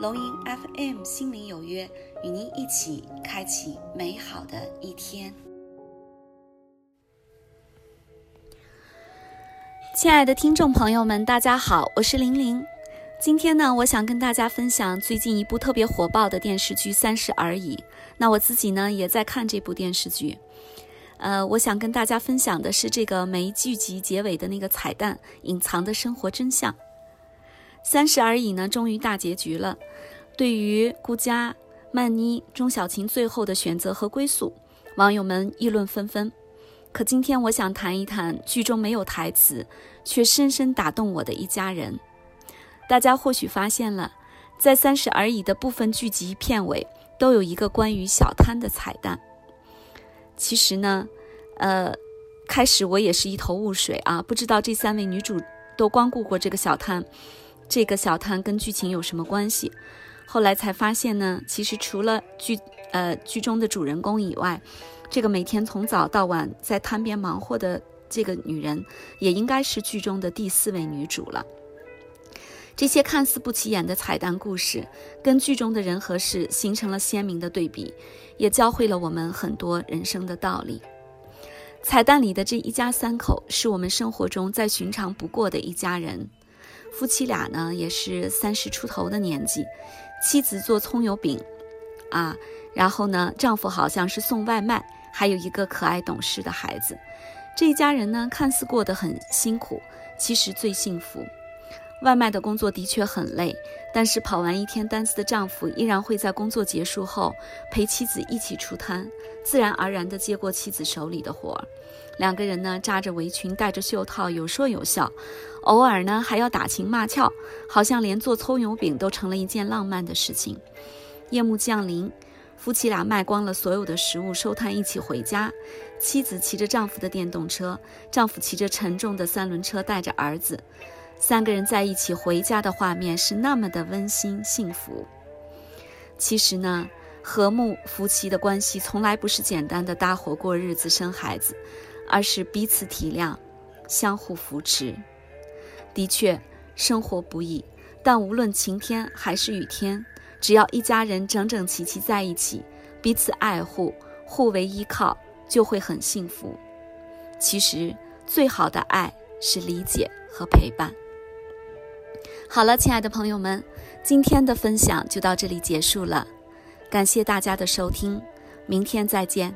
龙吟 FM 心灵有约，与您一起开启美好的一天。亲爱的听众朋友们，大家好，我是玲玲。今天呢，我想跟大家分享最近一部特别火爆的电视剧《三十而已》。那我自己呢，也在看这部电视剧。呃，我想跟大家分享的是这个每一剧集结尾的那个彩蛋，隐藏的生活真相。《三十而已》呢，终于大结局了。对于顾佳、曼妮、钟小琴最后的选择和归宿，网友们议论纷纷。可今天我想谈一谈剧中没有台词，却深深打动我的一家人。大家或许发现了，在《三十而已》的部分剧集片尾都有一个关于小摊的彩蛋。其实呢，呃，开始我也是一头雾水啊，不知道这三位女主都光顾过这个小摊，这个小摊跟剧情有什么关系？后来才发现呢，其实除了剧呃剧中的主人公以外，这个每天从早到晚在摊边忙活的这个女人，也应该是剧中的第四位女主了。这些看似不起眼的彩蛋故事，跟剧中的人和事形成了鲜明的对比，也教会了我们很多人生的道理。彩蛋里的这一家三口，是我们生活中再寻常不过的一家人。夫妻俩呢，也是三十出头的年纪，妻子做葱油饼，啊，然后呢，丈夫好像是送外卖，还有一个可爱懂事的孩子。这一家人呢，看似过得很辛苦，其实最幸福。外卖的工作的确很累，但是跑完一天单子的丈夫依然会在工作结束后陪妻子一起出摊，自然而然地接过妻子手里的活儿。两个人呢扎着围裙，戴着袖套，有说有笑，偶尔呢还要打情骂俏，好像连做葱油饼都成了一件浪漫的事情。夜幕降临，夫妻俩卖光了所有的食物，收摊一起回家。妻子骑着丈夫的电动车，丈夫骑着沉重的三轮车，带着儿子。三个人在一起回家的画面是那么的温馨幸福。其实呢，和睦夫妻的关系从来不是简单的搭伙过日子、生孩子，而是彼此体谅、相互扶持。的确，生活不易，但无论晴天还是雨天，只要一家人整整齐齐在一起，彼此爱护、互为依靠，就会很幸福。其实，最好的爱是理解和陪伴。好了，亲爱的朋友们，今天的分享就到这里结束了，感谢大家的收听，明天再见。